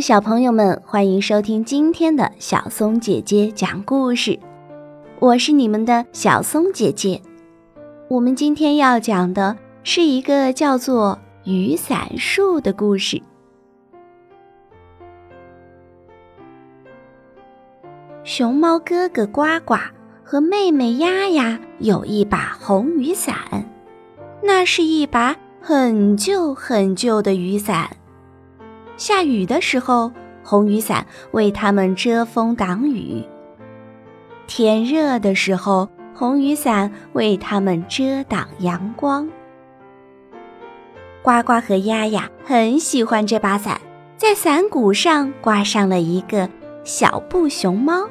小朋友们，欢迎收听今天的小松姐姐讲故事。我是你们的小松姐姐。我们今天要讲的是一个叫做雨伞树的故事。熊猫哥哥呱呱和妹妹丫丫有一把红雨伞，那是一把很旧很旧的雨伞。下雨的时候，红雨伞为他们遮风挡雨；天热的时候，红雨伞为他们遮挡阳光。呱呱和丫丫很喜欢这把伞，在伞骨上挂上了一个小布熊猫。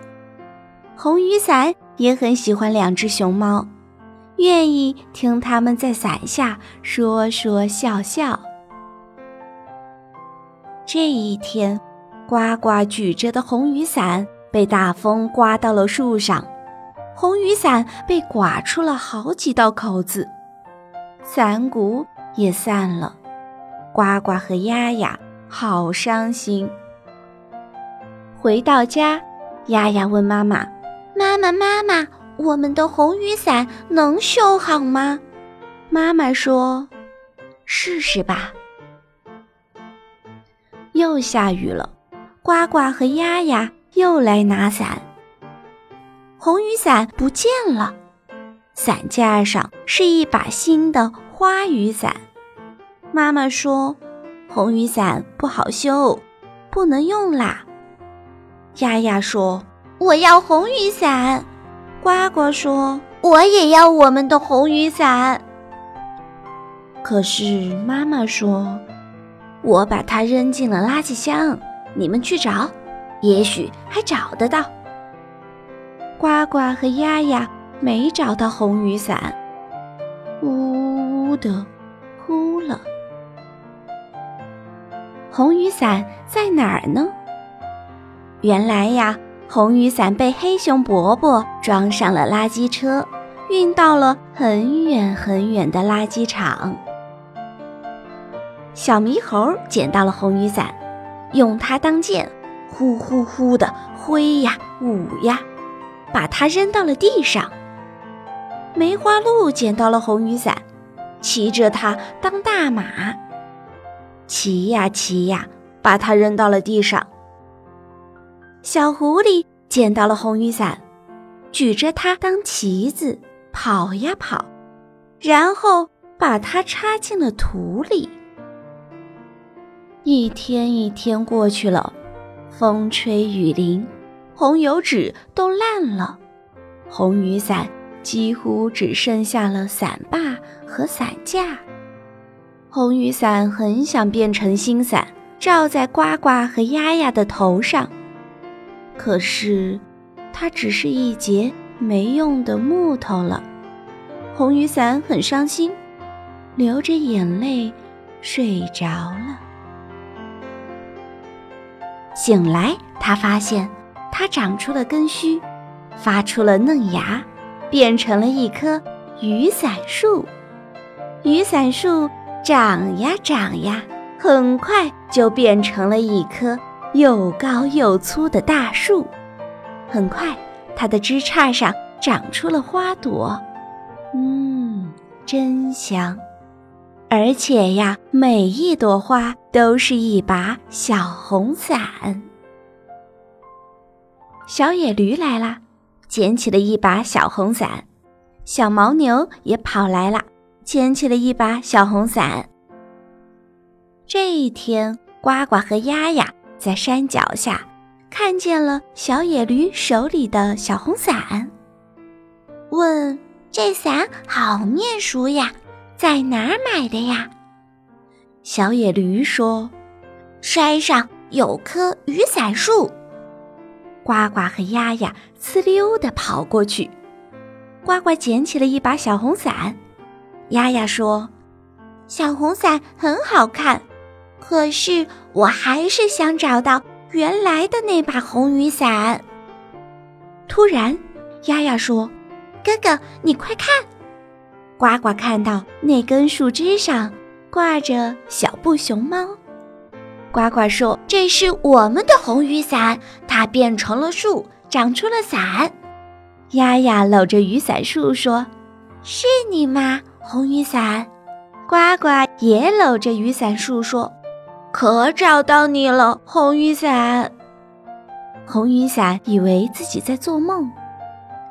红雨伞也很喜欢两只熊猫，愿意听它们在伞下说说笑笑。这一天，呱呱举着的红雨伞被大风刮到了树上，红雨伞被刮出了好几道口子，伞骨也散了。呱呱和丫丫好伤心。回到家，丫丫问妈妈：“妈妈，妈妈，我们的红雨伞能修好吗？”妈妈说：“试试吧。”又下雨了，呱呱和丫丫又来拿伞。红雨伞不见了，伞架上是一把新的花雨伞。妈妈说：“红雨伞不好修，不能用啦。”丫丫说：“我要红雨伞。”呱呱说：“我也要我们的红雨伞。”可是妈妈说。我把它扔进了垃圾箱，你们去找，也许还找得到。呱呱和丫丫没找到红雨伞，呜呜的哭了。红雨伞在哪儿呢？原来呀，红雨伞被黑熊伯伯装上了垃圾车，运到了很远很远的垃圾场。小猕猴捡到了红雨伞，用它当剑，呼呼呼的挥呀舞呀，把它扔到了地上。梅花鹿捡到了红雨伞，骑着它当大马，骑呀骑呀，把它扔到了地上。小狐狸捡到了红雨伞，举着它当旗子，跑呀跑，然后把它插进了土里。一天一天过去了，风吹雨淋，红油纸都烂了，红雨伞几乎只剩下了伞把和伞架。红雨伞很想变成新伞，罩在呱呱和丫丫的头上，可是它只是一截没用的木头了。红雨伞很伤心，流着眼泪睡着了。醒来，他发现它长出了根须，发出了嫩芽，变成了一棵雨伞树。雨伞树长呀长呀，很快就变成了一棵又高又粗的大树。很快，它的枝杈上长出了花朵，嗯，真香。而且呀，每一朵花都是一把小红伞。小野驴来了，捡起了一把小红伞。小牦牛也跑来了，捡起了一把小红伞。这一天，呱呱和丫丫在山脚下看见了小野驴手里的小红伞，问：“这伞好面熟呀。”在哪儿买的呀？小野驴说：“山上有棵雨伞树。”呱呱和丫丫呲溜地跑过去。呱呱捡起了一把小红伞，丫丫说：“小红伞很好看，可是我还是想找到原来的那把红雨伞。”突然，丫丫说：“哥哥，你快看！”呱呱看到那根树枝上挂着小布熊猫，呱呱说：“这是我们的红雨伞，它变成了树，长出了伞。”丫丫搂着雨伞树说：“是你吗，红雨伞？”呱呱也搂着雨伞树说：“可找到你了，红雨伞。”红雨伞以为自己在做梦，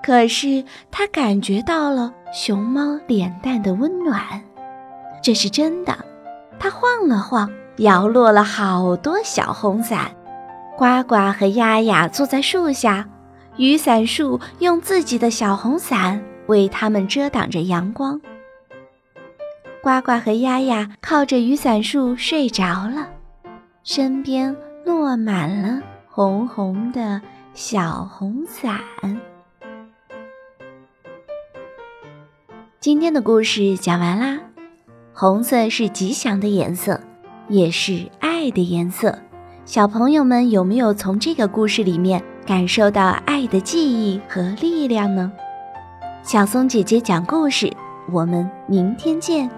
可是他感觉到了熊猫脸蛋的温暖，这是真的。他晃了晃，摇落了好多小红伞。呱呱和丫丫坐在树下，雨伞树用自己的小红伞为他们遮挡着阳光。呱呱和丫丫靠着雨伞树睡着了，身边落满了红红的小红伞。今天的故事讲完啦。红色是吉祥的颜色，也是爱的颜色。小朋友们有没有从这个故事里面感受到爱的记忆和力量呢？小松姐姐讲故事，我们明天见。